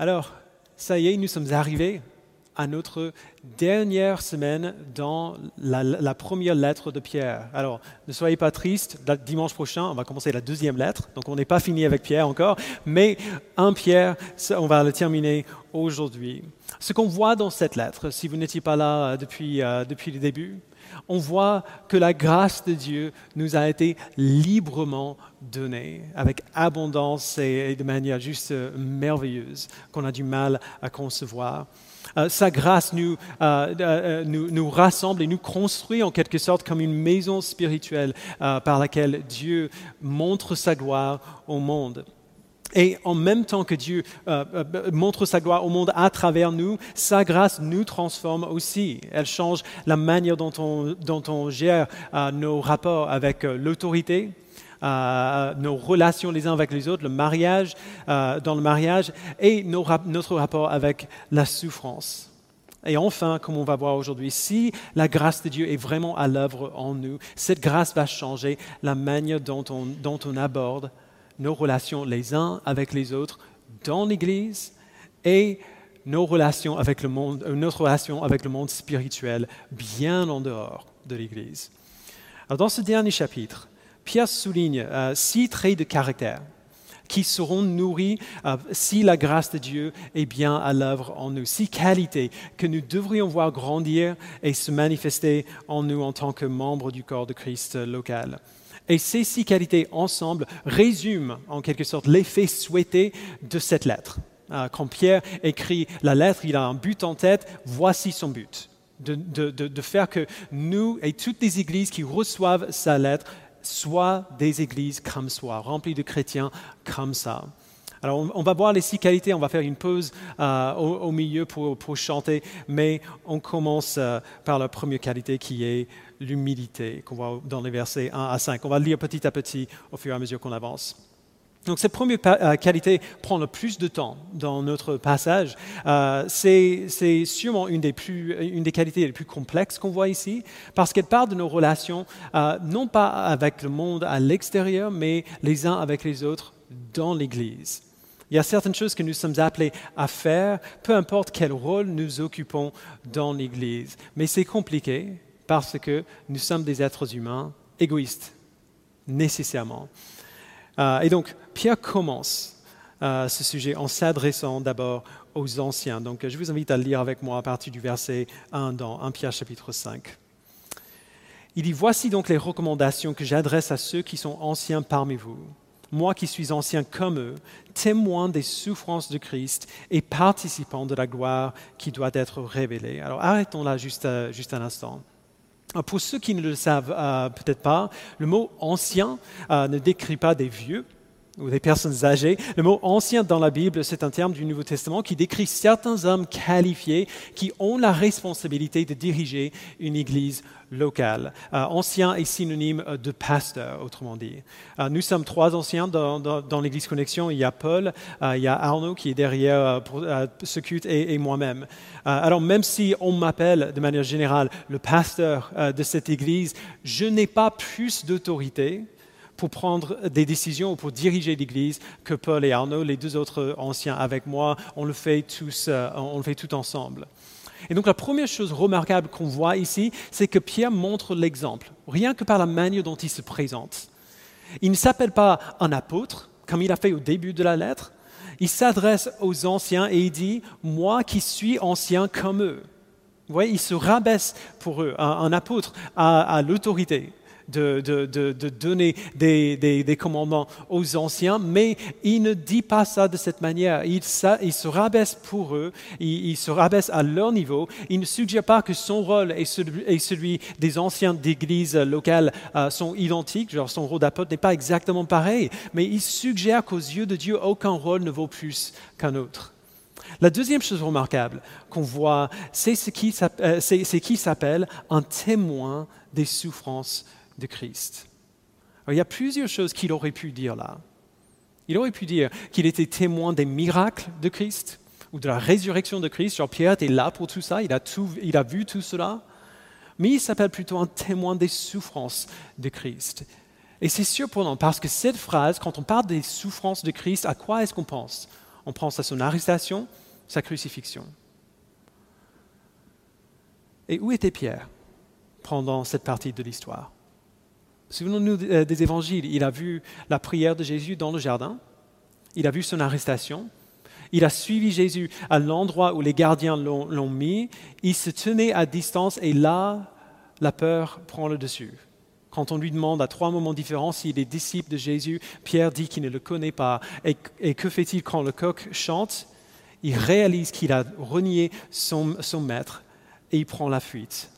Alors, ça y est, nous sommes arrivés à notre dernière semaine dans la, première lettre de Pierre. Alors, ne soyez pas tristes, dimanche prochain, on va commencer la deuxième lettre, donc on n'est pas fini avec Pierre encore, mais un Pierre, on va le terminer aujourd'hui. Ce qu'on voit dans cette lettre, si vous n'étiez pas là euh, depuis, euh, depuis le début, on voit que la grâce de Dieu nous a été librement donnée, avec abondance et, de manière juste euh, merveilleuse, qu'on a du mal à concevoir. Euh, sa grâce euh, nous, nous, rassemble et nous construit en quelque sorte comme une maison spirituelle par laquelle Dieu montre sa gloire au monde. Et en même temps que Dieu euh, euh, montre sa gloire au monde à travers nous, sa grâce nous transforme aussi. Elle change la manière dont on, gère euh, nos rapports avec l'autorité, nos relations les uns avec les autres, le mariage, dans le mariage, et notre rapport avec la souffrance. Et enfin, comme on va voir aujourd'hui, si la grâce de Dieu est vraiment à l'œuvre en nous, cette grâce va changer la manière dont on aborde nos relations les uns avec les autres dans l'Église et nos relations avec le monde, euh, notre relation avec le monde spirituel bien en dehors de l'Église. dans ce dernier chapitre, Pierre souligne euh, six traits de caractère qui seront nourris euh, si la grâce de Dieu est bien à l'œuvre en nous, six qualités que nous devrions voir grandir et se manifester en nous en tant que membres du corps de Christ local. Et ces six qualités ensemble résument en quelque sorte l'effet souhaité de cette lettre. Euh, quand Pierre écrit la lettre, il a un but en tête, voici son but. De, faire que nous et toutes les églises qui reçoivent sa lettre soient des églises comme soi, remplies de chrétiens comme ça. Alors, on, va voir les six qualités, on va faire une pause euh, au, milieu pour, chanter, mais on commence euh, par la première qualité qui est l'humilité, qu'on voit dans les versets 1 à 5. On va lire petit à petit au fur et à mesure qu'on avance. Donc cette première euh, qualité prend le plus de temps dans notre passage. c'est sûrement une des, une des, qualités les plus complexes qu'on voit ici, parce qu'elle parle de nos relations, non pas avec le monde à l'extérieur, mais les uns avec les autres dans l'Église. Il y a certaines choses que nous sommes appelés à faire, peu importe quel rôle nous occupons dans l'Église. Mais c'est compliqué parce que nous sommes des êtres humains égoïstes, nécessairement. Euh, et donc, Pierre commence euh, ce sujet en s'adressant d'abord aux anciens. Donc, je vous invite à lire avec moi à partir du verset 1 dans 1 Pierre chapitre 5. Il dit, Voici donc les recommandations que j'adresse à ceux qui sont anciens parmi vous moi qui suis ancien comme eux, témoin des souffrances de Christ et participant de la gloire qui doit être révélée. Alors arrêtons là juste, euh, juste un instant. Pour ceux qui ne le savent euh, peut-être pas, le mot ancien euh, ne décrit pas des vieux, ou des personnes âgées. Le mot ancien dans la Bible, c'est un terme du Nouveau Testament qui décrit certains hommes qualifiés qui ont la responsabilité de diriger une église locale. Euh, ancien est synonyme de pasteur, autrement dit. Euh, nous sommes trois anciens dans, l'église Connexion. Il y a Paul, euh, il y a Arnaud qui est derrière pour, ce culte et moi-même. alors même si on m'appelle de manière générale le pasteur de cette église, je n'ai pas plus d'autorité pour prendre des décisions ou pour diriger l'Église que Paul et Arnaud, les deux autres anciens avec moi, on le fait euh, on le fait tout ensemble. Et donc la première chose remarquable qu'on voit ici, c'est que Pierre montre l'exemple, rien que par la manière dont il se présente. Il ne s'appelle pas un apôtre, comme il a fait au début de la lettre. Il s'adresse aux anciens et il dit, moi qui suis ancien comme eux. Vous voyez, il se rabaisse pour eux. Un, apôtre a l'autorité de, donner des, commandements aux anciens, mais il ne dit pas ça de cette manière. Il, se rabaisse pour eux, il, se rabaisse à leur niveau. Il ne suggère pas que son rôle et celui, des anciens d'église locales euh, sont identiques, genre son rôle d'apôtre n'est pas exactement pareil, mais il suggère qu'aux yeux de Dieu, aucun rôle ne vaut plus qu'un autre. La deuxième chose remarquable qu'on voit, c'est ce qui euh, s'appelle un témoin des souffrances de Christ. il y a plusieurs choses qu'il aurait pu dire là. Il aurait pu dire qu'il était témoin des miracles de Christ ou de la résurrection de Christ. Genre Pierre était là pour tout ça, il a, il a vu tout cela. Mais il s'appelle plutôt un témoin des souffrances de Christ. Et c'est surprenant parce que cette phrase, quand on parle des souffrances de Christ, à quoi est-ce qu'on pense? On pense à son arrestation, sa crucifixion. Et où était Pierre pendant cette partie de l'histoire? Souvenons-nous euh, des évangiles. Il a vu la prière de Jésus dans le jardin. Il a vu son arrestation. Il a suivi Jésus à l'endroit où les gardiens l'ont mis. Il se tenait à distance et là, la peur prend le dessus. Quand on lui demande à trois moments différents s'il est disciple de Jésus, Pierre dit qu'il ne le connaît pas. Et, que fait-il quand le coq chante Il réalise qu'il a renié son maître et il prend la fuite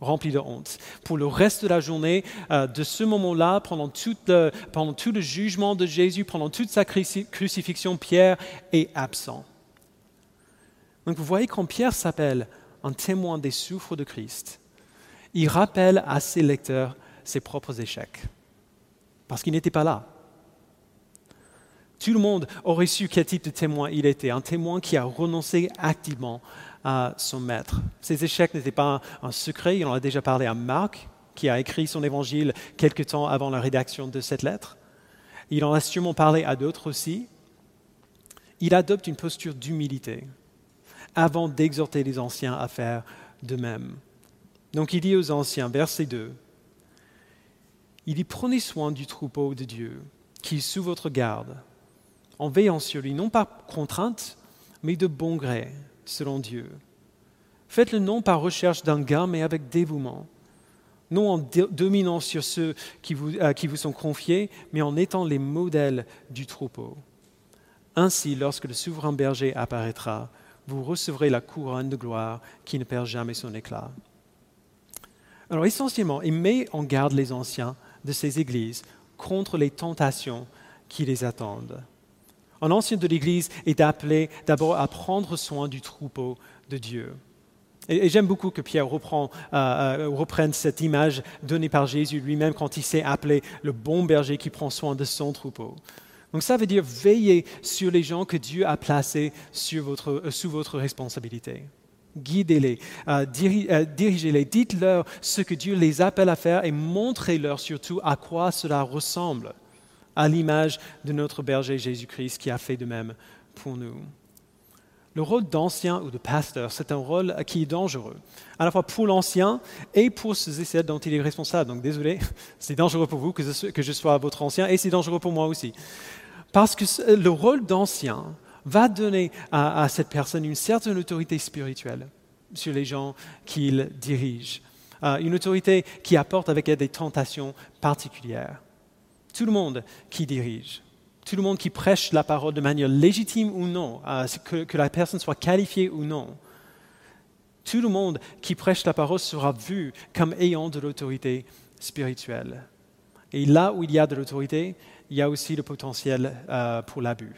rempli de honte. Pour le reste de la journée, euh, de ce moment-là, pendant, pendant tout le jugement de Jésus, pendant toute sa crucifixion, Pierre est absent. Donc vous voyez quand Pierre s'appelle un témoin des souffres de Christ, il rappelle à ses lecteurs ses propres échecs, parce qu'il n'était pas là. Tout le monde aurait su quel type de témoin il était, un témoin qui a renoncé activement à son maître. Ses échecs n'étaient pas un secret, il en a déjà parlé à Marc, qui a écrit son évangile quelque temps avant la rédaction de cette lettre. Il en a sûrement parlé à d'autres aussi. Il adopte une posture d'humilité avant d'exhorter les anciens à faire de même. Donc il dit aux anciens, verset 2, il dit prenez soin du troupeau de Dieu qui est sous votre garde, en veillant sur lui, non par contrainte, mais de bon gré, selon Dieu. Faites-le non par recherche d'un gain, mais avec dévouement. Non en dominant sur ceux qui vous, qui vous sont confiés, mais en étant les modèles du troupeau. Ainsi, lorsque le souverain berger apparaîtra, vous recevrez la couronne de gloire qui ne perd jamais son éclat. Alors essentiellement, il met en garde les anciens de ces églises contre les tentations qui les attendent. Un ancien de l'Église est appelé d'abord à prendre soin du troupeau de Dieu. Et, j'aime beaucoup que Pierre reprend, euh, euh, reprenne cette image donnée par Jésus lui-même quand il s'est appelé le bon berger qui prend soin de son troupeau. Donc ça veut dire veiller sur les gens que Dieu a placés euh, sous votre responsabilité. Guidez-les, dirigez-les, dites-leur ce que Dieu les appelle à faire et montrez-leur surtout à quoi cela ressemble à l'image de notre berger Jésus-Christ qui a fait de même pour nous. Le rôle d'ancien ou de pasteur, c'est un rôle qui est dangereux, à la fois pour l'ancien et pour ceux et celles dont il est responsable. Donc désolé, c'est dangereux pour vous que je, sois votre ancien et c'est dangereux pour moi aussi. Parce que le rôle d'ancien va donner à, cette personne une certaine autorité spirituelle sur les gens qu'il dirige, euh, une autorité qui apporte avec elle des tentations particulières tout le monde qui dirige, tout le monde qui prêche la parole de manière légitime ou non, que, la personne soit qualifiée ou non, tout le monde qui prêche la parole sera vu comme ayant de l'autorité spirituelle. Et là où il y a de l'autorité, il y a aussi le potentiel euh, pour l'abus.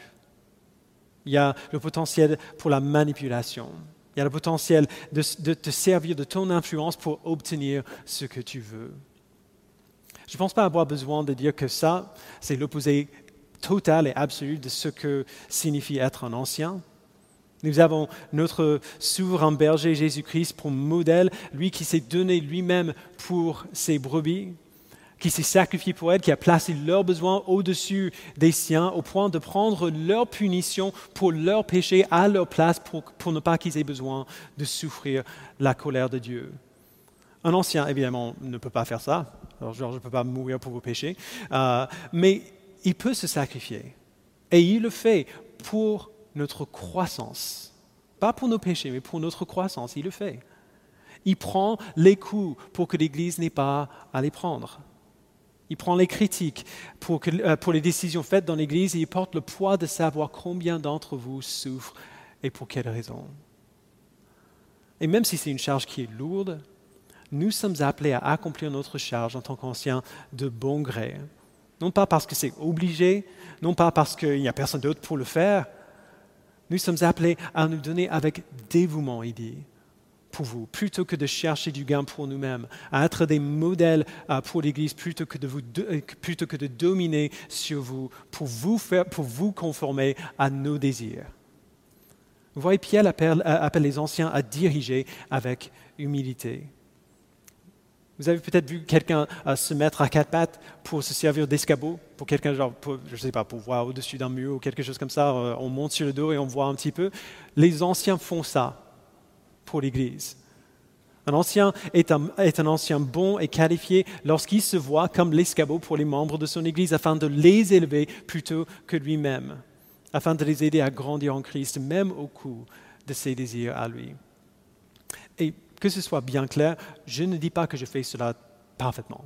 Il y a le potentiel pour la manipulation. Il y a le potentiel de te servir de ton influence pour obtenir ce que tu veux. Je ne pense pas avoir besoin de dire que ça, c'est l'opposé total et absolu de ce que signifie être un ancien. Nous avons notre souverain berger Jésus-Christ pour modèle, lui qui s'est donné lui-même pour ses brebis, qui s'est sacrifié pour elles, qui a placé leurs besoins au-dessus des siens, au point de prendre leur punition pour leur péché à leur place, pour, pour ne pas qu'ils aient besoin de souffrir la colère de Dieu. Un ancien, évidemment, ne peut pas faire ça. Alors, je ne peux pas mourir pour vos péchés. Euh, mais il peut se sacrifier. Et il le fait pour notre croissance. Pas pour nos péchés, mais pour notre croissance. Il le fait. Il prend les coups pour que l'Église n'ait pas à les prendre. Il prend les critiques pour, euh, pour les décisions faites dans l'Église et il porte le poids de savoir combien d'entre vous souffrent et pour quelles raisons. Et même si c'est une charge qui est lourde, nous sommes appelés à accomplir notre charge en tant qu'anciens de bon gré. Non pas parce que c'est obligé, non pas parce qu'il n'y a personne d'autre pour le faire. Nous sommes appelés à nous donner avec dévouement, il dit, pour vous, plutôt que de chercher du gain pour nous-mêmes, à être des modèles euh, pour l'Église, plutôt que de, vous, euh, plutôt que de dominer sur vous, pour vous, faire, pour vous conformer à nos désirs. Vous voyez, Pierre appelle, appelle les anciens à diriger avec humilité. Vous avez peut-être vu quelqu'un euh, se mettre à quatre pattes pour se servir d'escabeau pour quelqu'un, genre, je sais pas, pour voir au-dessus d'un mur ou quelque chose comme ça, euh, on monte sur le dos et on voit un petit peu. Les anciens font ça pour l'Église. Un ancien est un, ancien bon et qualifié lorsqu'il se voit comme l'escabeau pour les membres de son Église afin de les élever plutôt que lui-même, afin de les aider à grandir en Christ, même au coup de ses désirs à lui. Et que ce soit bien clair, je ne dis pas que je fais cela parfaitement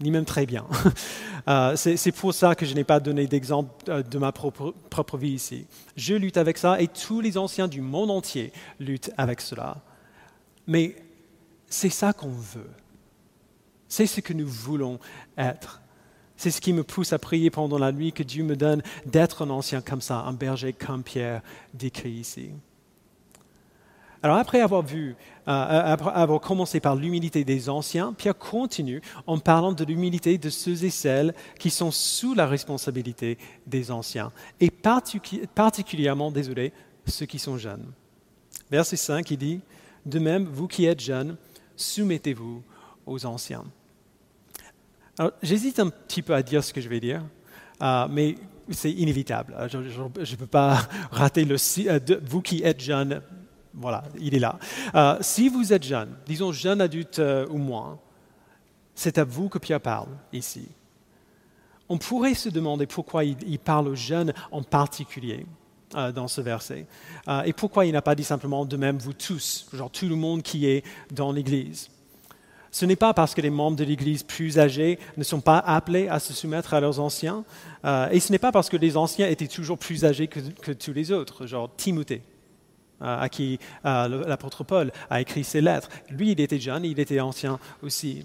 ni même très bien. Euh, c'est pour ça que je n'ai pas donné d'exemple euh, de ma propre, propre, vie ici. Je lutte avec ça et tous les anciens du monde entier luttent avec cela. Mais c'est ça qu'on veut. C'est ce que nous voulons être. C'est ce qui me pousse à prier pendant la nuit que Dieu me donne d'être un ancien comme ça, un berger comme Pierre décrit ici. Alors après avoir vu, euh, avoir commencé par l'humilité des anciens, Pierre continue en parlant de l'humilité de ceux et celles qui sont sous la responsabilité des anciens, et particulièrement, désolé, ceux qui sont jeunes. Verset 5, il dit, De même, vous qui êtes jeunes, soumettez-vous aux anciens. Alors j'hésite un petit peu à dire ce que je vais dire, euh, mais c'est inévitable. Je ne peux pas rater le... Euh, vous qui êtes jeunes, voilà, il est là. Euh, si vous êtes jeune, disons jeune adulte euh, ou moins, c'est à vous que Pierre parle ici. On pourrait se demander pourquoi il, parle aux jeunes en particulier euh, dans ce verset. et pourquoi il n'a pas dit simplement de même vous tous, genre tout le monde qui est dans l'Église. Ce n'est pas parce que les membres de l'Église plus âgés ne sont pas appelés à se soumettre à leurs anciens, et ce n'est pas parce que les anciens étaient toujours plus âgés que, que tous les autres, genre Timothée à qui l'apôtre Paul a écrit ses lettres. Lui, il était jeune, il était ancien aussi.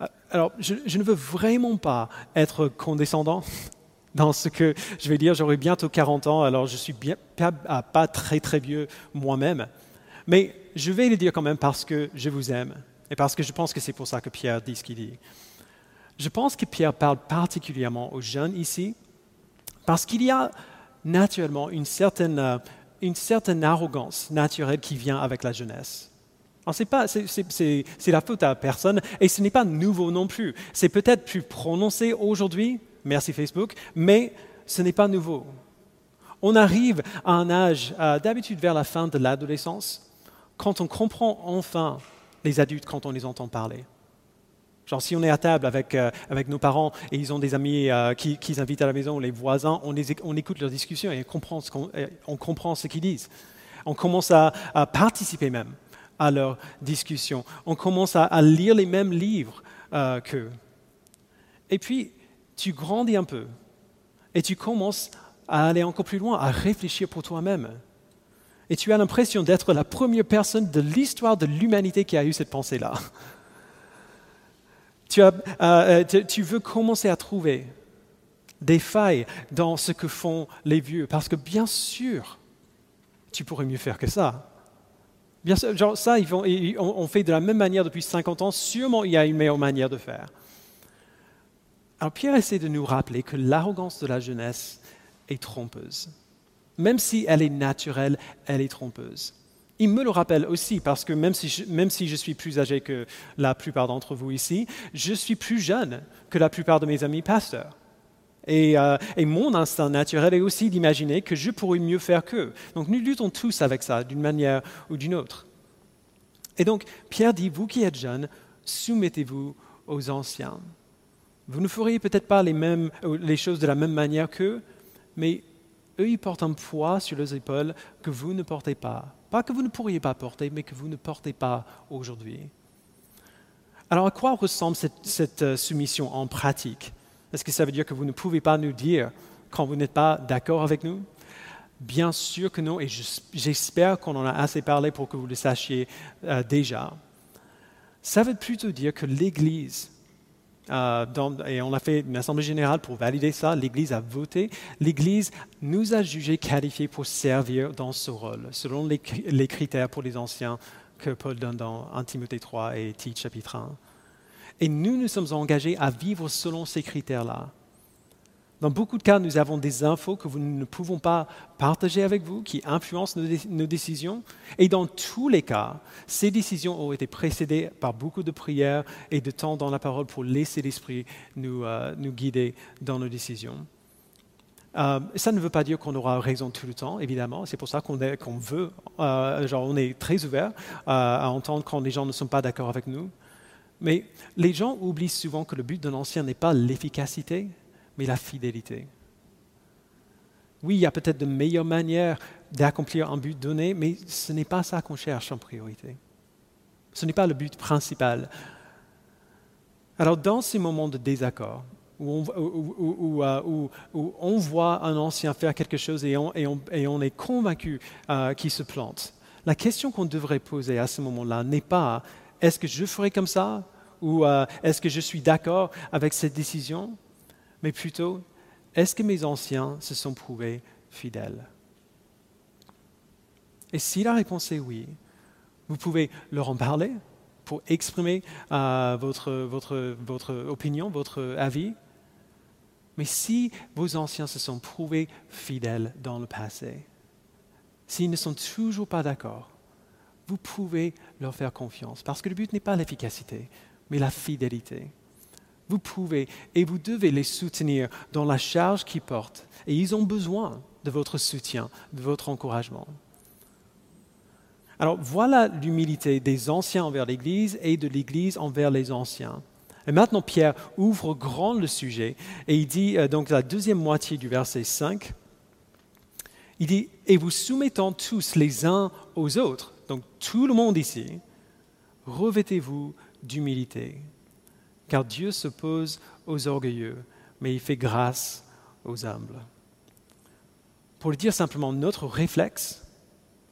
Euh, alors, je, ne veux vraiment pas être condescendant dans ce que je vais dire. J'aurai bientôt 40 ans, alors je suis bien, pas, très très vieux moi-même. Mais je vais le dire quand même parce que je vous aime et parce que je pense que c'est pour ça que Pierre dit ce qu'il dit. Je pense que Pierre parle particulièrement aux jeunes ici parce qu'il y a naturellement une certaine euh, une certaine arrogance naturelle qui vient avec la jeunesse. C'est la faute à personne et ce n'est pas nouveau non plus. C'est peut-être plus prononcé aujourd'hui, merci Facebook, mais ce n'est pas nouveau. On arrive à un âge, d'habitude vers la fin de l'adolescence, quand on comprend enfin les adultes quand on les entend parler. Genre, si on est à table avec, euh, avec nos parents et ils ont des amis euh, qui, qui invitent à la maison, les voisins, on, on écoute leurs discussions et on comprend ce, on comprend ce qu'ils disent. On commence à, participer même à leurs discussions. On commence à, lire les mêmes livres euh, qu'eux. Et puis, tu grandis un peu et tu commences à aller encore plus loin, à réfléchir pour toi-même. Et tu as l'impression d'être la première personne de l'histoire de l'humanité qui a eu cette pensée-là. Euh, euh, tu, veux commencer à trouver des failles dans ce que font les vieux, parce que bien sûr, tu pourrais mieux faire que ça. Bien sûr, ça, vont, on, fait de la même manière depuis 50 ans, sûrement il y a une meilleure manière de faire. Alors Pierre essaie de nous rappeler que l'arrogance de la jeunesse est trompeuse. Même si elle est naturelle, elle est trompeuse il me le rappelle aussi parce que même si, je, suis plus âgé que la plupart d'entre vous ici, je suis plus jeune que la plupart de mes amis pasteurs. Et, euh, mon instinct naturel est aussi d'imaginer que je pourrais mieux faire qu'eux. Donc nous luttons tous avec ça, d'une manière ou d'une autre. Et donc Pierre dit, vous qui êtes jeunes, soumettez-vous aux anciens. Vous ne feriez peut-être pas les, mêmes, les choses de la même manière qu'eux, mais eux, ils portent un poids sur leurs épaules que vous ne portez pas. Pas que vous ne pourriez pas porter, mais que vous ne portez pas aujourd'hui. Alors à quoi ressemble cette, euh, soumission en pratique? Est-ce que ça veut dire que vous ne pouvez pas nous dire quand vous n'êtes pas d'accord avec nous? Bien sûr que non, et j'espère qu'on en a assez parlé pour que vous le sachiez euh, déjà. Ça veut plutôt dire que l'Église euh, et on a fait une assemblée générale pour valider ça. L'Église a voté. L'Église nous a jugés qualifiés pour servir dans ce rôle, selon les, critères pour les anciens que Paul donne dans 1 Timothée 3 et Tite chapitre 1. Et nous nous sommes engagés à vivre selon ces critères-là. Dans beaucoup de cas, nous avons des infos que nous ne pouvons pas partager avec vous, qui influencent nos, décisions. Et dans tous les cas, ces décisions ont été précédées par beaucoup de prières et de temps dans la parole pour laisser l'Esprit nous, euh, guider dans nos décisions. Euh, ça ne veut pas dire qu'on aura raison tout le temps, évidemment. C'est pour ça qu'on veut, euh, genre on est très ouvert à entendre quand les gens ne sont pas d'accord avec nous. Mais les gens oublient souvent que le but d'un ancien n'est pas l'efficacité, mais la fidélité. Oui, il y a peut-être de meilleures manières d'accomplir un but donné, mais ce n'est pas ça qu'on cherche en priorité. Ce n'est pas le but principal. Alors dans ces moments de désaccord, où on, euh, voit un ancien faire quelque chose et on, est convaincu euh, qu'il se plante, la question qu'on devrait poser à ce moment-là n'est pas est-ce que je ferai comme ça? Ou euh, est-ce que je suis d'accord avec cette décision? Mais plutôt, est-ce que mes anciens se sont prouvés fidèles? Et si la réponse est oui, vous pouvez leur en parler pour exprimer euh, votre, votre, votre opinion, votre avis. Mais si vos anciens se sont prouvés fidèles dans le passé, s'ils ne sont toujours pas d'accord, vous pouvez leur faire confiance. Parce que le but n'est pas l'efficacité, mais la fidélité vous pouvez et vous devez les soutenir dans la charge qu'ils portent. Et ils ont besoin de votre soutien, de votre encouragement. Alors voilà l'humilité des anciens envers l'Église et de l'Église envers les anciens. Et maintenant, Pierre ouvre grand le sujet et il dit, euh, donc la deuxième moitié du verset 5, il dit, et vous soumettant tous les uns aux autres, donc tout le monde ici, revêtez-vous d'humilité car Dieu s'oppose aux orgueilleux, mais il fait grâce aux humbles. Pour le dire simplement, notre réflexe,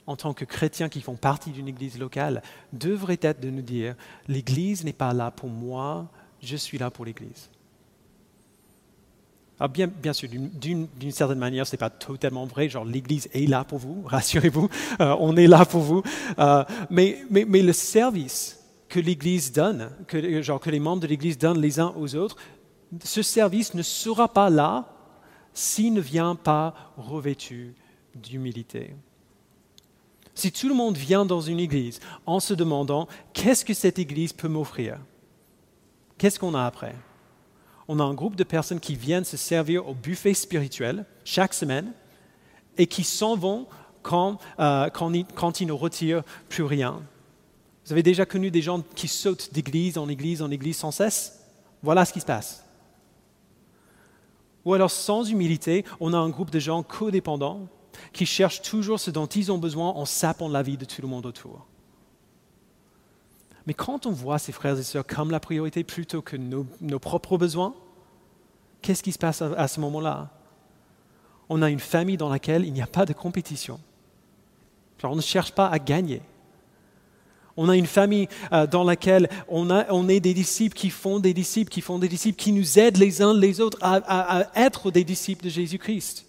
en tant que chrétiens qui font partie d'une église locale, devrait être de nous dire, l'église n'est pas là pour moi, je suis là pour l'église. Alors bien, bien sûr, d'une certaine manière, ce n'est pas totalement vrai, genre l'Église est là pour vous, rassurez-vous, euh, on est là pour vous, euh, mais, mais, mais, le service que l'Église donne, que, genre, que les membres de l'Église donnent les uns aux autres, ce service ne sera pas là s'il ne vient pas revêtu d'humilité. Si tout le monde vient dans une église en se demandant qu'est-ce que cette église peut m'offrir, qu'est-ce qu'on a après? On a un groupe de personnes qui viennent se servir au buffet spirituel chaque semaine et qui s'en vont quand, euh, quand ils ne retirent plus rien. Vous avez déjà connu des gens qui sautent d'église en église en église sans cesse? Voilà ce qui se passe. Ou alors sans humilité, on a un groupe de gens codépendants qui cherchent toujours ce dont ils ont besoin en sapant la vie de tout le monde autour. Mais quand on voit ces frères et sœurs comme la priorité plutôt que nos, propres besoins, qu'est-ce qui se passe à ce moment-là? On a une famille dans laquelle il n'y a pas de compétition. on ne cherche pas à gagner. On a une famille euh, dans laquelle on, est des disciples qui font des disciples, qui font des disciples, qui nous aident les uns les autres à, être des disciples de Jésus-Christ.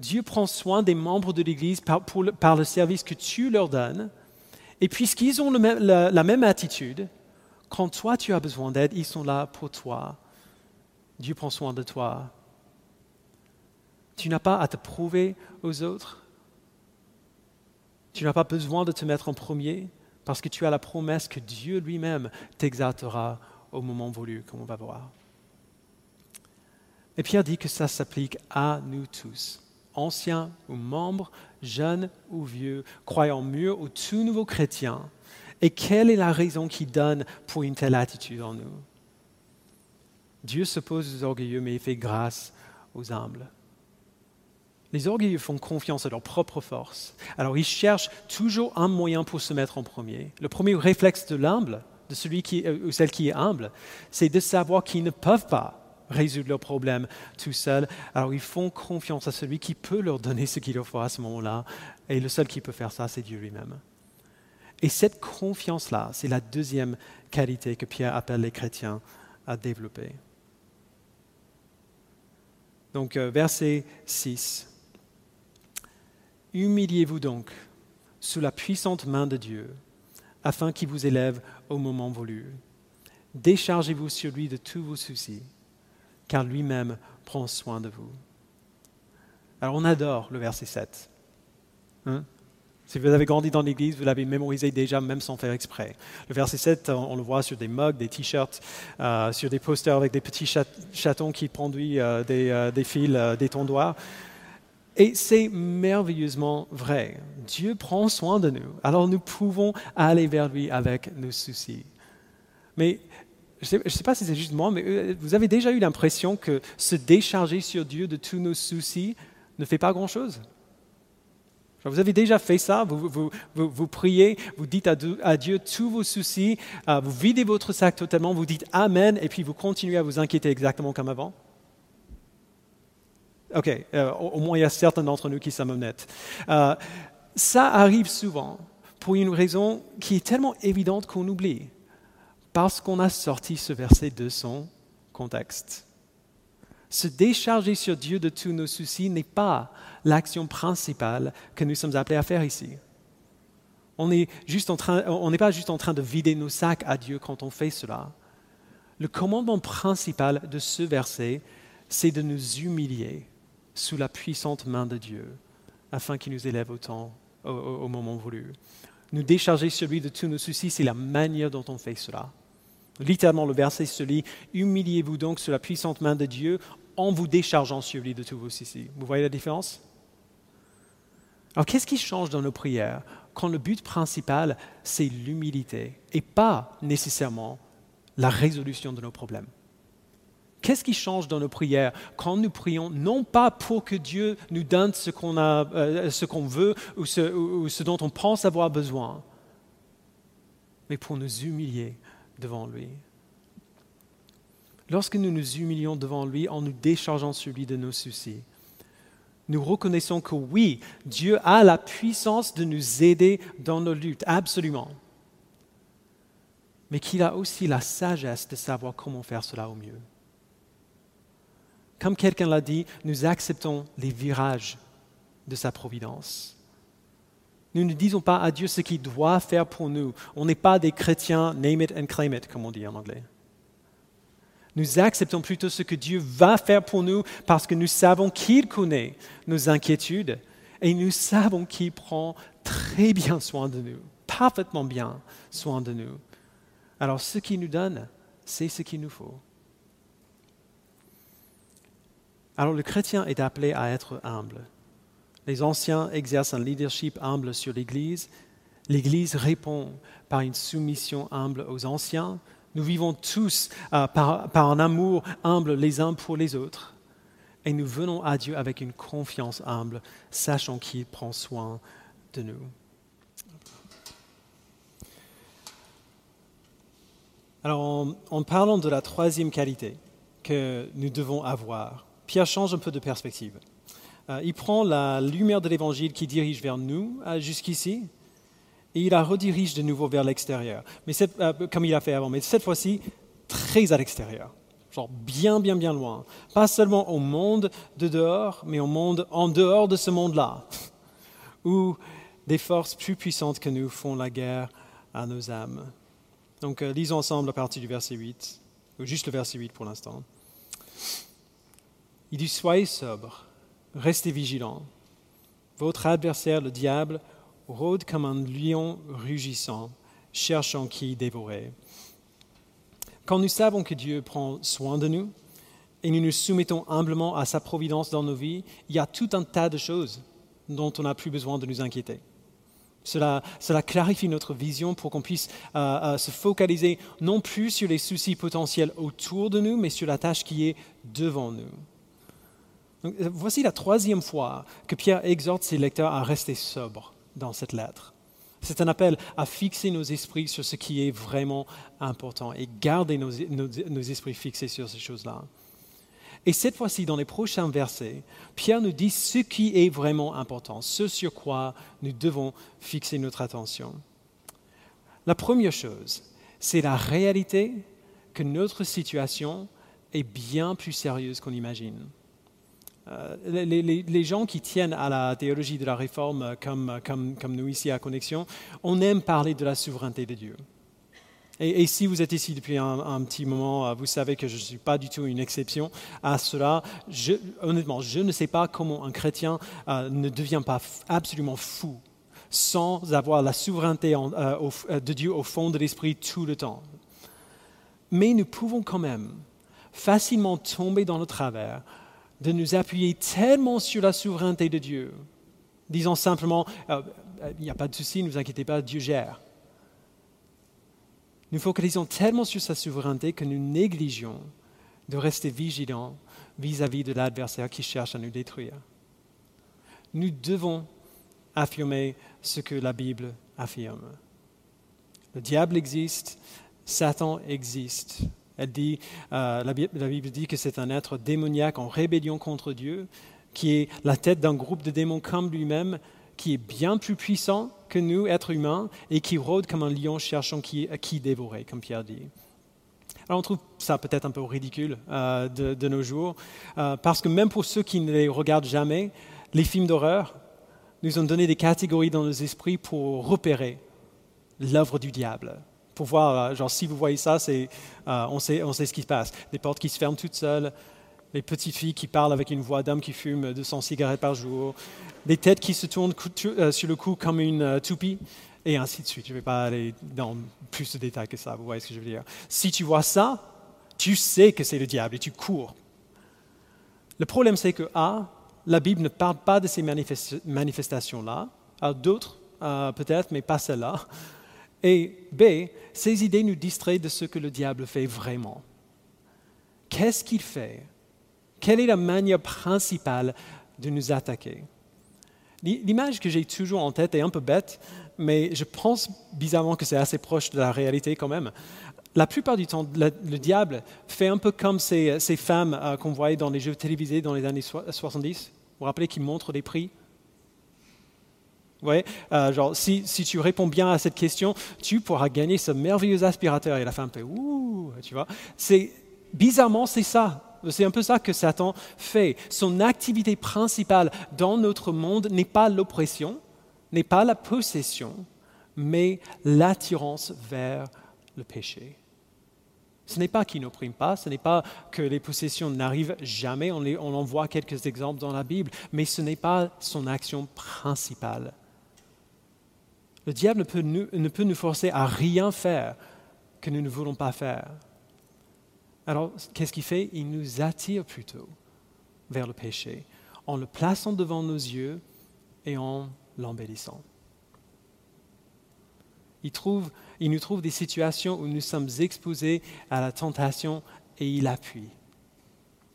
Dieu prend soin des membres de l'Église par, le service que tu leur donnes. Et puisqu'ils ont la, même attitude, quand toi tu as besoin d'aide, ils sont là pour toi. Dieu prend soin de toi. Tu n'as pas à te prouver aux autres. Tu n'as pas besoin de te mettre en premier parce que tu as la promesse que Dieu lui-même t'exaltera au moment voulu, comme on va voir. Et Pierre dit que ça s'applique à nous tous, anciens ou membres, jeunes ou vieux, croyants mûrs ou tout nouveaux chrétiens. Et quelle est la raison qui donne pour une telle attitude en nous? Dieu s'oppose aux orgueilleux, mais il fait grâce aux humbles. Les orgueilleux font confiance à leur propre force. Alors ils cherchent toujours un moyen pour se mettre en premier. Le premier réflexe de l'humble, de celui qui, euh, ou celle qui est humble, c'est de savoir qu'ils ne peuvent pas résoudre leurs problèmes tout seuls. Alors ils font confiance à celui qui peut leur donner ce qu'il leur faut à ce moment-là. Et le seul qui peut faire ça, c'est Dieu lui-même. Et cette confiance-là, c'est la deuxième qualité que Pierre appelle les chrétiens à développer. Donc euh, verset 6. Humiliez-vous donc sous la puissante main de Dieu, afin qu'il vous élève au moment voulu. Déchargez-vous sur lui de tous vos soucis, car lui-même prend soin de vous. Alors on adore le verset 7. Hein? si vous avez grandi dans l'Église, vous l'avez mémorisé déjà, même sans faire exprès. Le verset 7, on le voit sur des mugs, des t-shirts, euh, sur des posters avec des petits chatons qui conduisent euh, des, euh, des, fils, des tondoirs. Et c'est merveilleusement vrai. Dieu prend soin de nous. Alors nous pouvons aller vers lui avec nos soucis. Mais je ne sais, pas si c'est juste moi, mais vous avez déjà eu l'impression que se décharger sur Dieu de tous nos soucis ne fait pas grand-chose? Vous avez déjà fait ça, vous, priez, vous dites à Dieu, tous vos soucis, euh, vous videz votre sac totalement, vous dites Amen, et puis vous continuez à vous inquiéter exactement comme avant? Ok, euh, au moins il y a certains d'entre nous qui sont honnêtes. Euh, ça arrive souvent pour une raison qui est tellement évidente qu'on oublie, parce qu'on a sorti ce verset de son contexte. Se décharger sur Dieu de tous nos soucis n'est pas l'action principale que nous sommes appelés à faire ici. On n'est pas juste en train de vider nos sacs à Dieu quand on fait cela. Le commandement principal de ce verset, c'est de nous humilier sous la puissante main de Dieu, afin qu'il nous élève au, temps, au, moment voulu. Nous décharger sur lui de tous nos soucis, c'est la manière dont on fait cela. Littéralement, le verset se lit Humiliez-vous donc sous la puissante main de Dieu en vous déchargeant sur lui de tous vos soucis. Vous voyez la différence? Alors qu'est-ce qui change dans nos prières quand le but principal, c'est l'humilité et pas nécessairement la résolution de nos problèmes? Qu'est-ce qui change dans nos prières? Quand nous prions non pas pour que Dieu nous donne ce qu'on euh, veut ou ce dont on pense avoir besoin, mais pour nous humilier devant lui Lorsque nous nous humilions devant lui en nous déchargeant sur lui de nos soucis, nous reconnaissons que oui, Dieu a la puissance de nous aider dans nos luttes, absolument. Mais qu'il a aussi la sagesse de savoir comment faire cela au mieux. Comme quelqu'un l'a dit, nous acceptons les virages de sa providence. Nous ne disons pas à Dieu ce qu'il doit faire pour nous. On n'est pas des chrétiens name it and claim it, comme on dit en anglais. Nous acceptons plutôt ce que Dieu va faire pour nous parce que nous savons qu'il connaît nos inquiétudes et nous savons qu'il prend très bien soin de nous, parfaitement bien soin de nous. Alors ce qu'il nous donne, c'est ce qu'il nous faut. Alors le chrétien est appelé à être humble. Les anciens exercent un leadership humble sur l'Église. L'Église répond par une soumission humble aux anciens, nous vivons tous euh, par, un amour humble les uns pour les autres. Et nous venons à Dieu avec une confiance humble, sachant qu'il prend soin de nous. Alors, en, parlant de la troisième qualité que nous devons avoir, Pierre change un peu de perspective. Euh, il prend la lumière de l'Évangile qui dirige vers nous euh, jusqu'ici, et il la redirige de nouveau vers l'extérieur, mais euh, comme il a fait avant, mais cette fois-ci très à l'extérieur, genre bien, bien, bien loin. Pas seulement au monde de dehors, mais au monde en dehors de ce monde-là, où des forces plus puissantes que nous font la guerre à nos âmes. Donc lisons ensemble à partir du verset 8, ou juste le verset 8 pour l'instant. Il dit, soyez sobre, restez vigilants. Votre adversaire, le diable, rôde comme un lion rugissant, cherchant qui dévorer. Quand nous savons que Dieu prend soin de nous et nous nous soumettons humblement à sa providence dans nos vies, il y a tout un tas de choses dont on n'a plus besoin de nous inquiéter. Cela, clarifie notre vision pour qu'on puisse euh, euh, se focaliser non plus sur les soucis potentiels autour de nous, mais sur la tâche qui est devant nous. Voici la troisième fois que Pierre exhorte ses lecteurs à rester sobres dans cette lettre. C'est un appel à fixer nos esprits sur ce qui est vraiment important et garder nos, esprits fixés sur ces choses-là. Et cette fois-ci, dans les prochains versets, Pierre nous dit ce qui est vraiment important, ce sur quoi nous devons fixer notre attention. La première chose, c'est la réalité que notre situation est bien plus sérieuse qu'on imagine. Euh, les, gens qui tiennent à la théologie de la réforme comme, nous ici à Connexion, on aime parler de la souveraineté de Dieu. Et, si vous êtes ici depuis un, petit moment, euh, vous savez que je ne suis pas du tout une exception à cela. honnêtement, je ne sais pas comment un chrétien euh, ne devient pas absolument fou sans avoir la souveraineté euh, de Dieu au fond de l'esprit tout le temps. Mais nous pouvons quand même facilement tomber dans le travers de nous appuyer tellement sur la souveraineté de Dieu, disant simplement, il n'y a pas de souci, ne vous inquiétez pas, Dieu gère. Nous focalisons tellement sur sa souveraineté que nous négligeons de rester vigilants vis-à-vis de l'adversaire qui cherche à nous détruire. Nous devons affirmer ce que la Bible affirme. Le diable existe, Satan existe. Elle dit, euh, la Bible dit que c'est un être démoniaque en rébellion contre Dieu, qui est la tête d'un groupe de démons comme lui-même, qui est bien plus puissant que nous, êtres humains, et qui rôde comme un lion cherchant qui, qui dévorer, comme Pierre dit. Alors on trouve ça peut-être un peu ridicule euh, de, nos jours, euh, parce que même pour ceux qui ne les regardent jamais, les films d'horreur nous ont donné des catégories dans nos esprits pour repérer l'œuvre du diable. Pour voir, euh, genre si vous voyez ça, on, sait, on sait ce qui se passe. Des portes qui se ferment toutes seules, les petites filles qui parlent avec une voix d'homme qui fume 200 cigarettes par jour, des têtes qui se tournent euh, sur le cou comme une euh, toupie, et ainsi de suite. Je ne vais pas aller dans plus de détails que ça, vous voyez ce que je veux dire. Si tu vois ça, tu sais que c'est le diable et tu cours. Le problème, c'est que A, la Bible ne parle pas de ces manifestations-là, d'autres euh, peut-être, mais pas celle-là. Et B, ces idées nous distraient de ce que le diable fait vraiment. Qu'est-ce qu'il fait? Quelle est la manière principale de nous attaquer? L'image que j'ai toujours en tête est un peu bête, mais je pense bizarrement que c'est assez proche de la réalité quand même. La plupart du temps, le, diable fait un peu comme ces, femmes euh, qu'on voyait dans les jeux télévisés dans les années 70. Vous vous rappelez qu'ils montrent des prix? Ouais, euh, genre, si, si, tu réponds bien à cette question, tu pourras gagner ce merveilleux aspirateur. Et la femme fait ouh, tu vois. C'est bizarrement, c'est ça. C'est un peu ça que Satan fait. Son activité principale dans notre monde n'est pas l'oppression, n'est pas la possession, mais l'attirance vers le péché. Ce n'est pas qu'il n'opprime pas, ce n'est pas que les possessions n'arrivent jamais, on, on, en voit quelques exemples dans la Bible, mais ce n'est pas son action principale. Le diable ne peut nous forcer à rien faire que nous ne voulons pas faire. Alors, qu'est-ce qu'il fait? Il nous attire plutôt vers le péché en le plaçant devant nos yeux et en l'embellissant. Il, il nous trouve des situations où nous sommes exposés à la tentation et il appuie.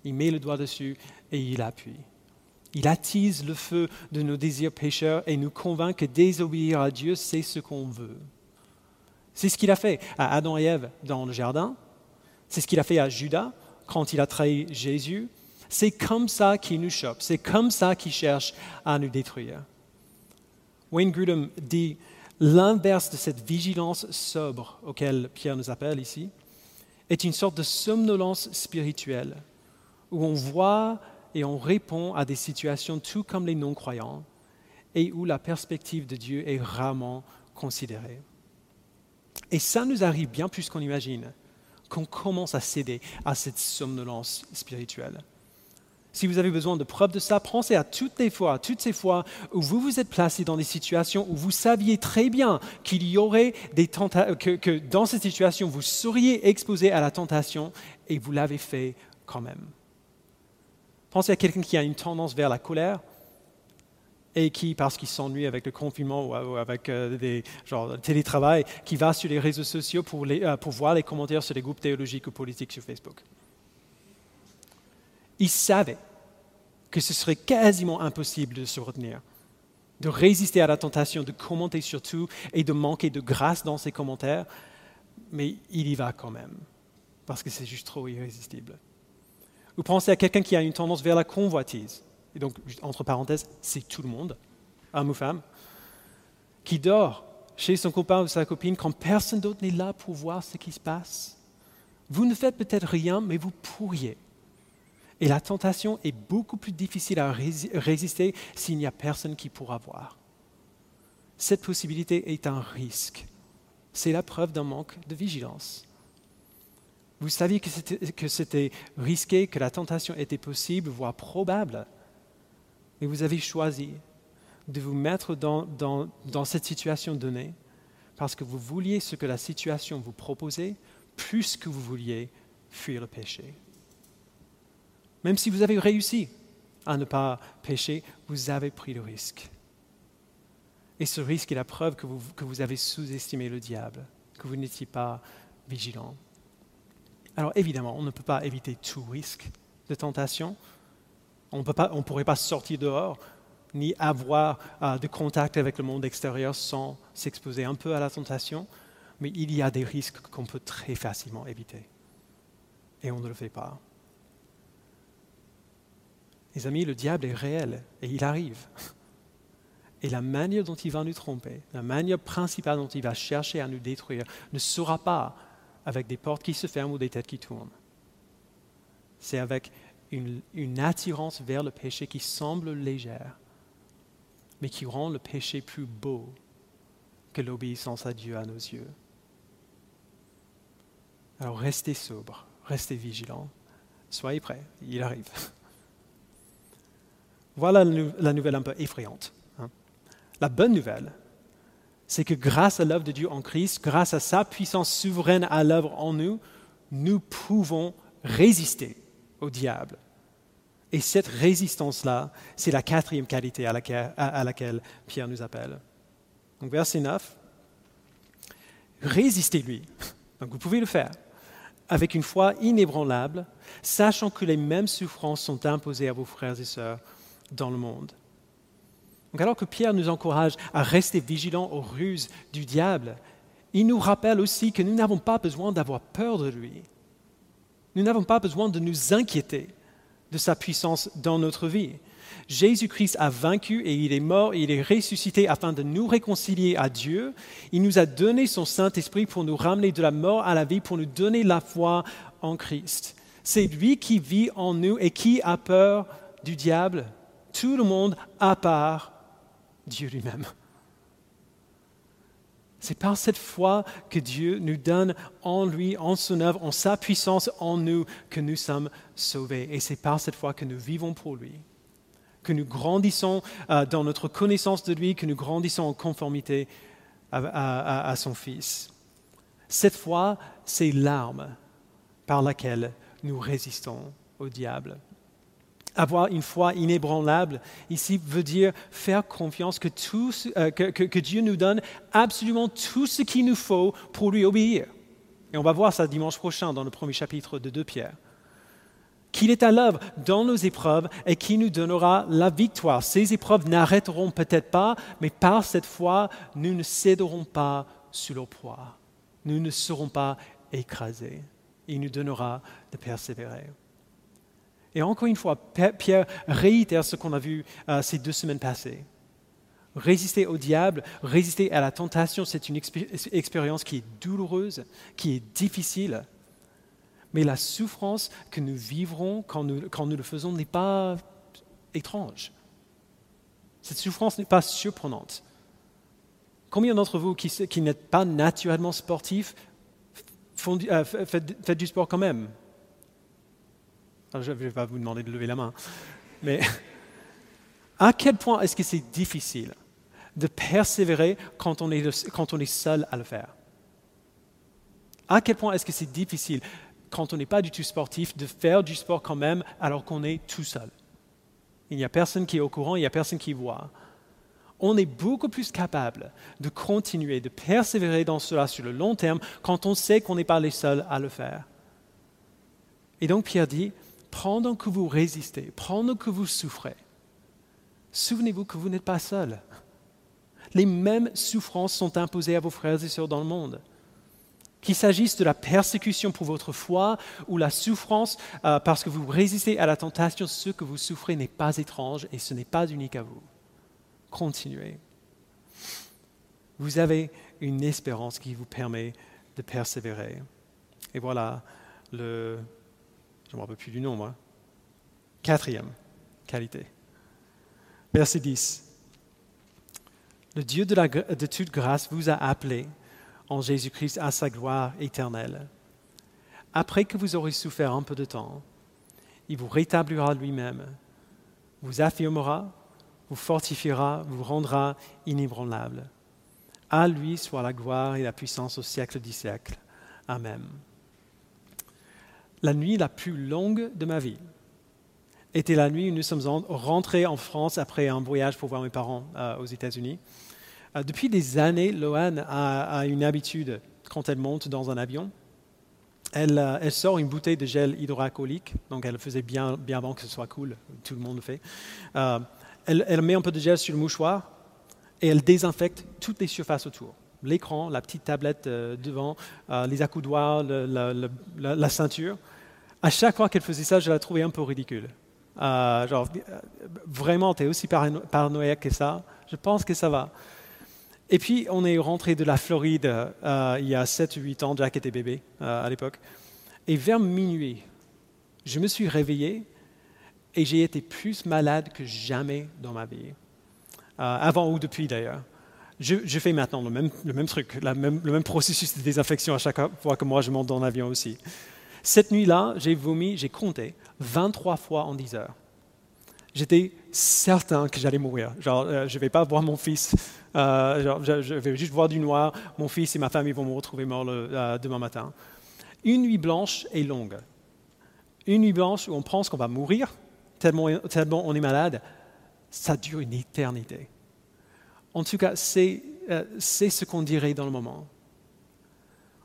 Il met le doigt dessus et il appuie. Il attise le feu de nos désirs pécheurs et nous convainc que désobéir à Dieu, c'est ce qu'on veut. C'est ce qu'il a fait à Adam et Ève dans le jardin. C'est ce qu'il a fait à Judas quand il a trahi Jésus. C'est comme ça qu'il nous chope. C'est comme ça qu'il cherche à nous détruire. Wayne Grudem dit l'inverse de cette vigilance sobre auquel Pierre nous appelle ici est une sorte de somnolence spirituelle où on voit et on répond à des situations tout comme les non-croyants et où la perspective de Dieu est rarement considérée. Et ça nous arrive bien plus qu'on imagine qu'on commence à céder à cette somnolence spirituelle. Si vous avez besoin de preuves de ça, pensez à toutes les fois, toutes ces fois où vous vous êtes placé dans des situations où vous saviez très bien qu'il y aurait des tentations, que, que dans cette situation vous seriez exposé à la tentation et vous l'avez fait quand même. Pensez à quelqu'un qui a une tendance vers la colère et qui, parce qu'il s'ennuie avec le confinement ou avec euh, des télétravail, qui va sur les réseaux sociaux euh, pour voir les commentaires sur les groupes théologiques ou politiques sur Facebook. Il savait que ce serait quasiment impossible de se retenir, de résister à la tentation de commenter sur tout et de manquer de grâce dans ses commentaires, mais il y va quand même, parce que c'est juste trop irrésistible. Vous pensez à quelqu'un qui a une tendance vers la convoitise et donc entre parenthèses, c'est tout le monde, homme ou femme, qui dort chez son copain ou sa copine quand personne d'autre n'est là pour voir ce qui se passe. Vous ne faites peut-être rien, mais vous pourriez. Et la tentation est beaucoup plus difficile à résister s'il n'y a personne qui pourra voir. Cette possibilité est un risque C'est la preuve d'un manque de vigilance. Vous saviez que c'était risqué, que la tentation était possible, voire probable. Mais vous avez choisi de vous mettre dans, cette situation donnée parce que vous vouliez ce que la situation vous proposait plus que vous vouliez fuir le péché. Même si vous avez réussi à ne pas pécher, vous avez pris le risque. Et ce risque est la preuve que vous avez sous-estimé le diable, que vous n'étiez pas vigilant. Alors évidemment, on ne peut pas éviter tout risque de tentation. On ne pourrait pas sortir dehors ni avoir euh, de contact avec le monde extérieur sans s'exposer un peu à la tentation, mais il y a des risques qu'on peut très facilement éviter. Et on ne le fait pas. Les amis, le diable est réel et il arrive. Et la manière dont il va nous tromper, la manière principale dont il va chercher à nous détruire, ne sera pas avec des portes qui se ferment ou des têtes qui tournent. C'est avec une, attirance vers le péché qui semble légère, mais qui rend le péché plus beau que l'obéissance à Dieu à nos yeux. Alors restez sobre, restez vigilants, soyez prêts, il arrive. Voilà la nouvelle un peu effrayante. Hein. La bonne nouvelle, c'est que grâce à l'œuvre de Dieu en Christ, grâce à sa puissance souveraine à l'œuvre en nous, nous pouvons résister au diable. Et cette résistance-là, c'est la quatrième qualité à laquelle, Pierre nous appelle. Donc verset 9, résistez-lui. Donc vous pouvez le faire avec une foi inébranlable, sachant que les mêmes souffrances sont imposées à vos frères et sœurs dans le monde. Donc alors que Pierre nous encourage à rester vigilants aux ruses du diable, il nous rappelle aussi que nous n'avons pas besoin d'avoir peur de lui. Nous n'avons pas besoin de nous inquiéter de sa puissance dans notre vie. Jésus-Christ a vaincu et il est mort et il est ressuscité afin de nous réconcilier à Dieu. Il nous a donné son Saint-Esprit pour nous ramener de la mort à la vie, pour nous donner la foi en Christ. C'est lui qui vit en nous et qui a peur du diable tout le monde à part Dieu lui-même. C'est par cette foi que Dieu nous donne en lui, en son œuvre, en sa puissance en nous, que nous sommes sauvés. Et c'est par cette foi que nous vivons pour lui, que nous grandissons euh, dans notre connaissance de lui, que nous grandissons en conformité à, à son Fils. Cette foi, c'est l'arme par laquelle nous résistons au diable avoir une foi inébranlable, ici veut dire faire confiance euh, que, Dieu nous donne absolument tout ce qu'il nous faut pour lui obéir. Et on va voir ça dimanche prochain dans le premier chapitre de 2 Pierre. Qu'il est à l'œuvre dans nos épreuves et qui nous donnera la victoire. Ces épreuves n'arrêteront peut-être pas, mais par cette foi, nous ne céderons pas sous leur poids. Nous ne serons pas écrasés. Il nous donnera de persévérer. Et encore une fois, Pierre réitère ce qu'on a vu euh, ces deux semaines passées. Résister au diable, résister à la tentation, c'est une expérience qui est douloureuse, qui est difficile. Mais la souffrance que nous vivrons quand nous, le faisons n'est pas étrange. Cette souffrance n'est pas surprenante. Combien d'entre vous qui, qui n'êtes pas naturellement sportifs euh, faites du sport quand même? Je ne vais pas vous demander de lever la main. Mais à quel point est-ce que c'est difficile de persévérer quand on, est, quand on est seul à le faire? À quel point est-ce que c'est difficile quand on n'est pas du tout sportif de faire du sport quand même alors qu'on est tout seul? Il n'y a personne qui est au courant, il n'y a personne qui voit. On est beaucoup plus capable de continuer, de persévérer dans cela sur le long terme quand on sait qu'on n'est pas les seuls à le faire. Et donc Pierre dit, pendant que vous résistez, pendant que vous souffrez, souvenez-vous que vous n'êtes pas seul. Les mêmes souffrances sont imposées à vos frères et sœurs dans le monde. Qu'il s'agisse de la persécution pour votre foi ou la souffrance euh, parce que vous résistez à la tentation, ce que vous souffrez n'est pas étrange et ce n'est pas unique à vous. Continuez. Vous avez une espérance qui vous permet de persévérer. Et voilà le je ne me rappelle plus du nom, moi. Quatrième qualité. Verset 10. Le Dieu de, toute grâce vous a appelé en Jésus-Christ à sa gloire éternelle. Après que vous aurez souffert un peu de temps, il vous rétablira lui-même, vous affirmera, vous fortifiera, vous rendra inébranlable. À lui soit la gloire et la puissance au siècle du siècle. Amen. La nuit la plus longue de ma vie était la nuit où nous sommes rentrés en France après un voyage pour voir mes parents euh, aux États-Unis. Euh, depuis des années, Loane a, une habitude, quand elle monte dans un avion, euh, elle, sort une bouteille de gel hydroalcoolique, donc elle le faisait bien, bien avant que ce soit cool, tout le monde le fait. Elle, met un peu de gel sur le mouchoir et elle désinfecte toutes les surfaces autour. L'écran, la petite tablette devant, les accoudoirs, la, ceinture. À chaque fois qu'elle faisait ça, je la trouvais un peu ridicule. Euh, genre, vraiment, tu es aussi paranoïaque que ça Je pense que ça va. Et puis, on est rentré de la Floride euh, il y a 7 ou 8 ans, Jack était bébé euh, à l'époque. Et vers minuit, je me suis réveillé et j'ai été plus malade que jamais dans ma vie. avant ou depuis d'ailleurs. Je, fais maintenant le même, le truc, le même processus de désinfection à chaque fois que moi je monte dans l'avion aussi. Cette nuit-là, j'ai vomi, j'ai compté 23 fois en 10 heures. J'étais certain que j'allais mourir. Genre, euh, je ne vais pas voir mon fils, euh, je, vais juste voir du noir. Mon fils et ma famille vont me retrouver mort euh, demain matin. Une nuit blanche est longue. Une nuit blanche où on pense qu'on va mourir, tellement on est malade, ça dure une éternité. En tout cas, c'est ce qu'on dirait dans le moment.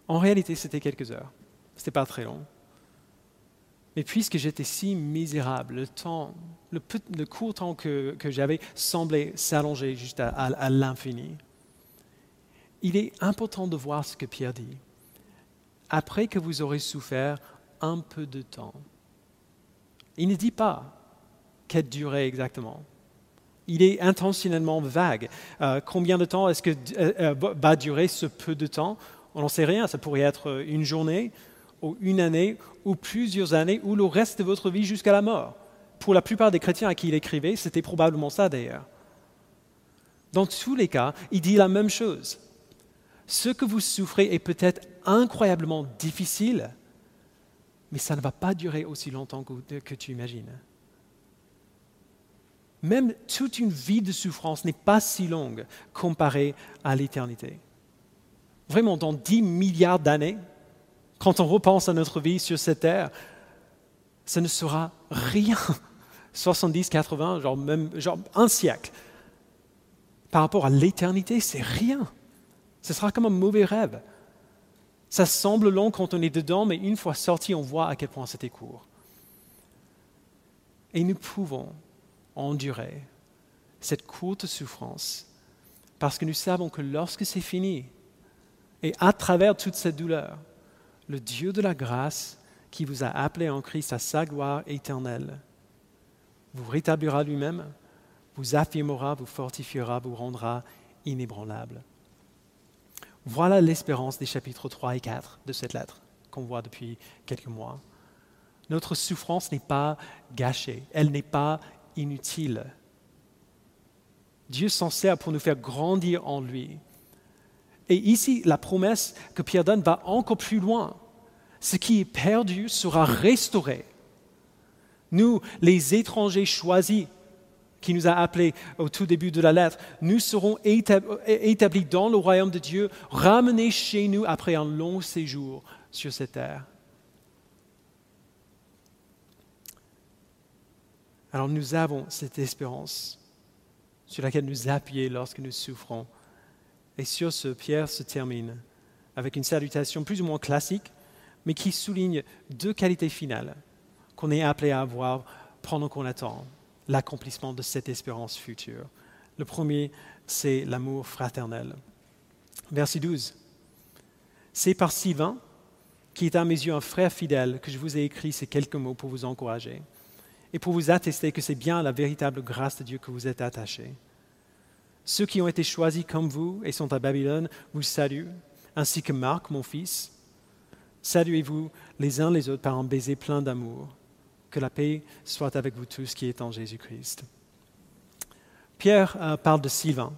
En réalité, c'était quelques heures. Ce n'était pas très long. Mais puisque j'étais si misérable, le temps, le, court temps que, j'avais semblait s'allonger juste à, l'infini. Il est important de voir ce que Pierre dit. Après que vous aurez souffert un peu de temps, il ne dit pas quelle durée exactement. Il est intentionnellement vague. Euh, combien de temps est-ce que euh, euh, va durer ce peu de temps? On n'en sait rien. Ça pourrait être une journée, ou une année, ou plusieurs années, ou le reste de votre vie jusqu'à la mort. Pour la plupart des chrétiens à qui il écrivait, c'était probablement ça d'ailleurs. Dans tous les cas, il dit la même chose. Ce que vous souffrez est peut-être incroyablement difficile, mais ça ne va pas durer aussi longtemps que, que tu imagines. Même toute une vie de souffrance n'est pas si longue comparée à l'éternité. Vraiment, dans 10 milliards d'années, quand on repense à notre vie sur cette terre, ce ne sera rien. 70, 80, genre même genre un siècle. Par rapport à l'éternité, c'est rien. Ce sera comme un mauvais rêve. Ça semble long quand on est dedans, mais une fois sorti, on voit à quel point c'était court. Et nous pouvons endurer cette courte souffrance parce que nous savons que lorsque c'est fini, et à travers toute cette douleur, le Dieu de la grâce qui vous a appelé en Christ à sa gloire éternelle, vous rétablira lui-même, vous affirmera, vous fortifiera, vous rendra inébranlable. Voilà l'espérance des chapitres 3 et 4 de cette lettre qu'on voit depuis quelques mois. Notre souffrance n'est pas gâchée, elle n'est pas inutile. Dieu s'en sert pour nous faire grandir en lui, et ici, la promesse que Pierre donne va encore plus loin. Ce qui est perdu sera restauré. Nous, les étrangers choisis, qui nous a appelés au tout début de la lettre, nous serons établis dans le royaume de Dieu, ramenés chez nous après un long séjour sur cette terre. Alors nous avons cette espérance sur laquelle nous appuyer lorsque nous souffrons et sur ce, Pierre se termine avec une salutation plus ou moins classique, mais qui souligne deux qualités finales qu'on est appelé à avoir pendant qu'on attend l'accomplissement de cette espérance future. Le premier, c'est l'amour fraternel. Verset 12. C'est par Sylvain, qui est à mes yeux un frère fidèle, que je vous ai écrit ces quelques mots pour vous encourager et pour vous attester que c'est bien la véritable grâce de Dieu que vous êtes attachés. Ceux qui ont été choisis comme vous et sont à Babylone vous saluent, ainsi que Marc, mon fils. Saluez-vous les uns les autres par un baiser plein d'amour. Que la paix soit avec vous tous qui êtes en Jésus-Christ. Pierre euh, parle de Sylvain.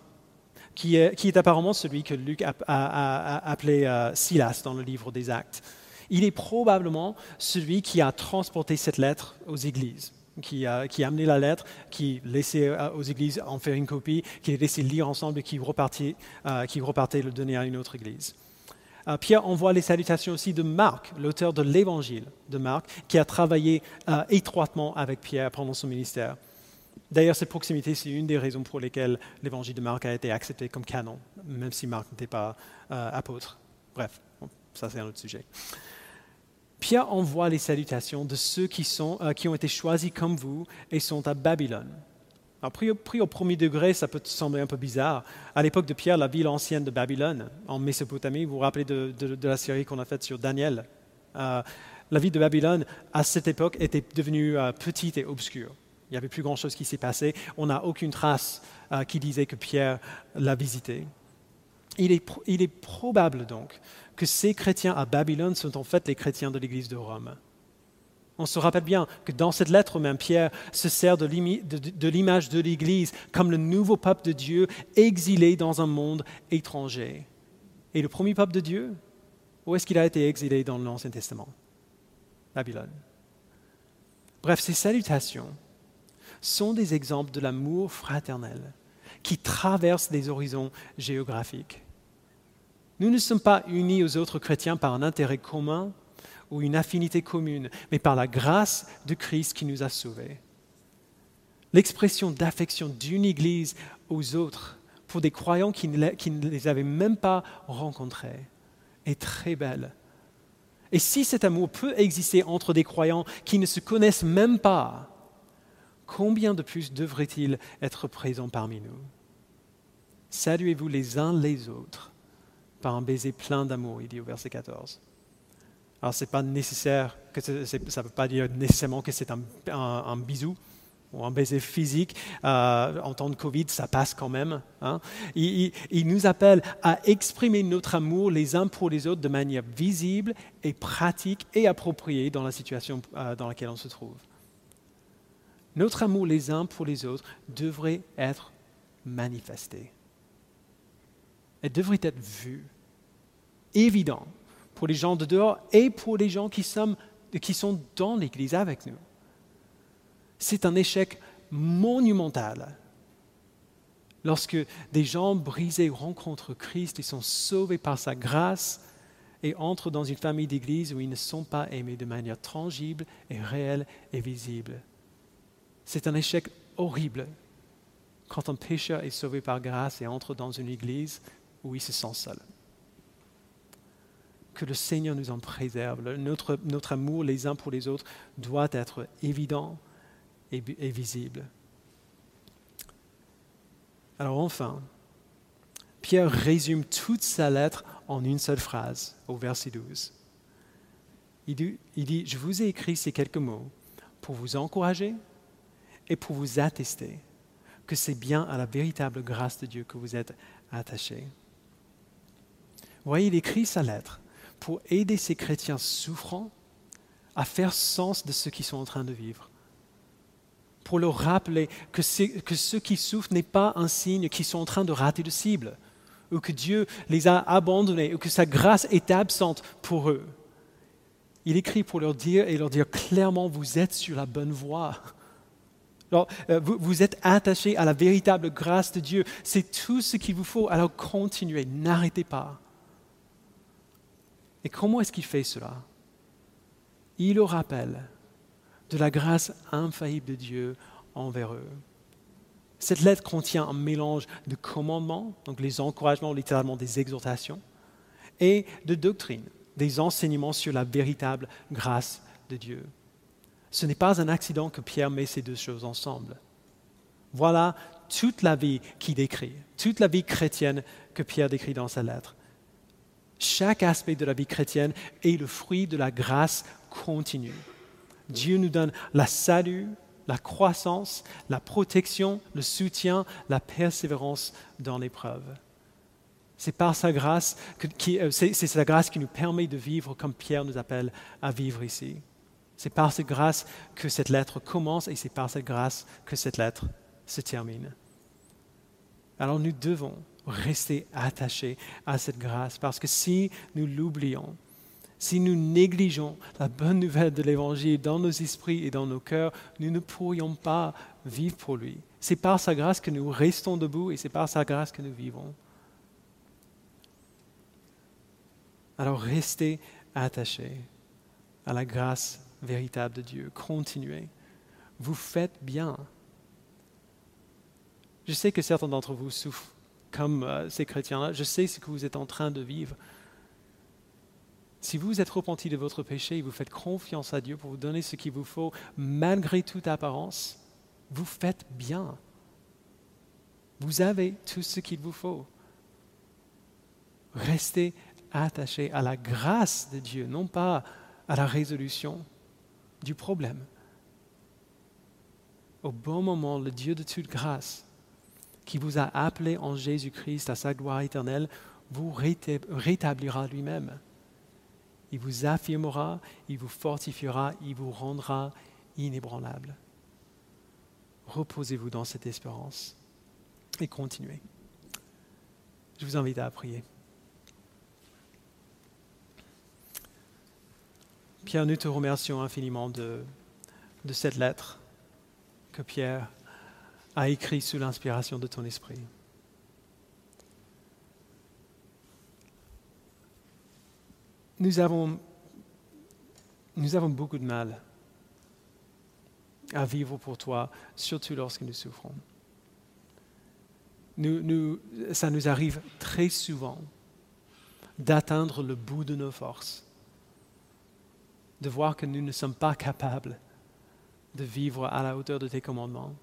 qui est, apparemment celui que Luc a, appelé euh, Silas dans le livre des Actes. Il est probablement celui qui a transporté cette lettre aux églises, qui a, amené la lettre, qui laissait euh, aux églises en faire une copie, qui les laissait lire ensemble et qui repartait, euh, qui repartait le donner à une autre église. Pierre envoie les salutations aussi de Marc, l'auteur de l'évangile de Marc, qui a travaillé étroitement avec Pierre pendant son ministère. D'ailleurs, cette proximité, c'est une des raisons pour lesquelles l'évangile de Marc a été accepté comme canon, même si Marc n'était pas euh, apôtre. Bref, ça c'est un autre sujet. Pierre envoie les salutations de ceux qui, sont, euh, qui ont été choisis comme vous et sont à Babylone. Alors, pris, au, premier degré, ça peut sembler un peu bizarre. À l'époque de Pierre, la ville ancienne de Babylone, en Mésopotamie, vous vous rappelez de, la série qu'on a faite sur Daniel, euh, la ville de Babylone, à cette époque, était devenue petite et obscure. Il n'y avait plus grand-chose qui s'est passé. On n'a aucune trace euh, qui disait que Pierre l'a visité. Il est, il est, probable donc que ces chrétiens à Babylone sont en fait les chrétiens de l'Église de Rome. On se rappelle bien que dans cette lettre même, Pierre se sert de l'image de l'Église comme le nouveau peuple de Dieu exilé dans un monde étranger. Et le premier peuple de Dieu, où est-ce qu'il a été exilé dans l'Ancien Testament? Babylone. Bref, ces salutations sont des exemples de l'amour fraternel qui traverse les horizons géographiques. Nous ne sommes pas unis aux autres chrétiens par un intérêt commun ou une affinité commune, mais par la grâce de Christ qui nous a sauvés. L'expression d'affection d'une Église aux autres pour des croyants qui ne les avaient même pas rencontrés est très belle. Et si cet amour peut exister entre des croyants qui ne se connaissent même pas, combien de plus devrait-il être présent parmi nous? Saluez-vous les uns les autres par un baiser plein d'amour, il dit au verset 14. Alors, ce n'est pas nécessaire, ça ne veut pas dire nécessairement que c'est un, bisou ou un baiser physique. Euh, en temps de Covid, ça passe quand même. Hein. Il, nous appelle à exprimer notre amour les uns pour les autres de manière visible et pratique et appropriée dans la situation euh, dans laquelle on se trouve notre amour les uns pour les autres devrait être manifesté. Elle devrait être vue, évident pour les gens de dehors et pour les gens qui sont, qui sont dans l'Église avec nous. C'est un échec monumental lorsque des gens brisés rencontrent Christ et sont sauvés par sa grâce et entrent dans une famille d'Église où ils ne sont pas aimés de manière tangible et réelle et visible. C'est un échec horrible quand un pécheur est sauvé par grâce et entre dans une église où il se sent seul. Que le Seigneur nous en préserve. Notre, amour les uns pour les autres doit être évident et, et visible. Alors enfin, Pierre résume toute sa lettre en une seule phrase au verset 12. Il dit, il dit, je vous ai écrit ces quelques mots pour vous encourager, et pour vous attester que c'est bien à la véritable grâce de Dieu que vous êtes attachés. Vous voyez, il écrit sa lettre pour aider ces chrétiens souffrants à faire sens de ce qu'ils sont en train de vivre. Pour leur rappeler que, ceux qui souffrent n'est pas un signe qu'ils sont en train de rater de cible, ou que Dieu les a abandonnés, ou que sa grâce est absente pour eux. Il écrit pour leur dire et leur dire clairement, vous êtes sur la bonne voie. Euh, vous, êtes attaché à la véritable grâce de Dieu. C'est tout ce qu'il vous faut. Alors continuez, n'arrêtez pas. Et comment est-ce qu'il fait cela? Il le rappelle de la grâce infaillible de Dieu envers eux. Cette lettre contient un mélange de commandements, donc les encouragements, littéralement des exhortations, et de doctrines, des enseignements sur la véritable grâce de Dieu. Ce n'est pas un accident que Pierre met ces deux choses ensemble. Voilà toute la vie qu'il décrit, toute la vie chrétienne que Pierre décrit dans sa lettre. Chaque aspect de la vie chrétienne est le fruit de la grâce continue. Dieu nous donne la salut, la croissance, la protection, le soutien, la persévérance dans l'épreuve. C'est par sa grâce, euh, c'est sa grâce qui nous permet de vivre comme Pierre nous appelle à vivre ici. C'est par cette grâce que cette lettre commence et c'est par cette grâce que cette lettre se termine. Alors nous devons rester attachés à cette grâce. Parce que si nous l'oublions, si nous négligeons la bonne nouvelle de l'Évangile dans nos esprits et dans nos cœurs, nous ne pourrions pas vivre pour lui. C'est par sa grâce que nous restons debout et c'est par sa grâce que nous vivons. Alors restez attachés à la grâce véritable de Dieu. Continuez. Vous faites bien. Je sais que certains d'entre vous souffrent comme euh, ces chrétiens-là. Je sais ce que vous êtes en train de vivre. Si vous êtes repenti de votre péché et vous faites confiance à Dieu pour vous donner ce qu'il vous faut, malgré toute apparence, vous faites bien. Vous avez tout ce qu'il vous faut. Restez attachés à la grâce de Dieu, non pas à la résolution du problème. Au bon moment, le Dieu de toute grâce, qui vous a appelé en Jésus-Christ à sa gloire éternelle, vous rétablira lui-même. Il vous affirmera, il vous fortifiera, il vous rendra inébranlable. Reposez-vous dans cette espérance et continuez. Je vous invite à prier. Pierre, nous te remercions infiniment de, cette lettre que Pierre a écrite sous l'inspiration de ton esprit. Nous avons, beaucoup de mal à vivre pour toi, surtout lorsque nous souffrons. Ça nous arrive très souvent d'atteindre le bout de nos forces de voir que nous ne sommes pas capables de vivre à la hauteur de tes commandements.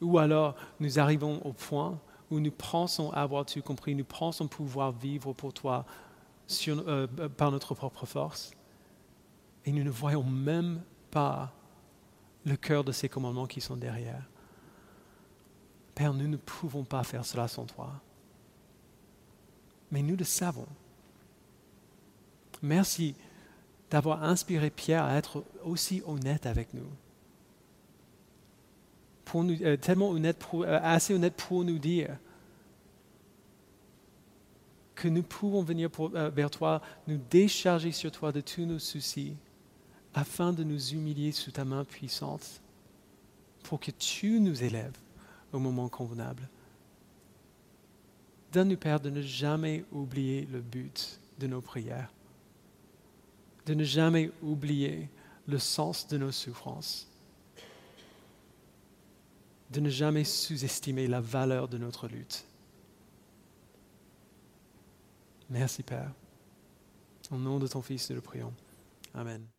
Ou alors nous arrivons au point où nous pensons avoir tout compris, nous pensons pouvoir vivre pour toi euh, par notre propre force, et nous ne voyons même pas le cœur de ces commandements qui sont derrière. Père, nous ne pouvons pas faire cela sans toi. Mais nous le savons. Merci d'avoir inspiré Pierre à être aussi honnête avec nous. Pour euh, tellement honnête, euh, assez honnête pour nous dire que nous pouvons venir euh, vers toi, nous décharger sur toi de tous nos soucis, afin de nous humilier sous ta main puissante, pour que tu nous élèves au moment convenable. Donne-nous, Père, de ne jamais oublier le but de nos prières de ne jamais oublier le sens de nos souffrances, de ne jamais sous-estimer la valeur de notre lutte. Merci Père. Au nom de ton Fils, nous le prions. Amen.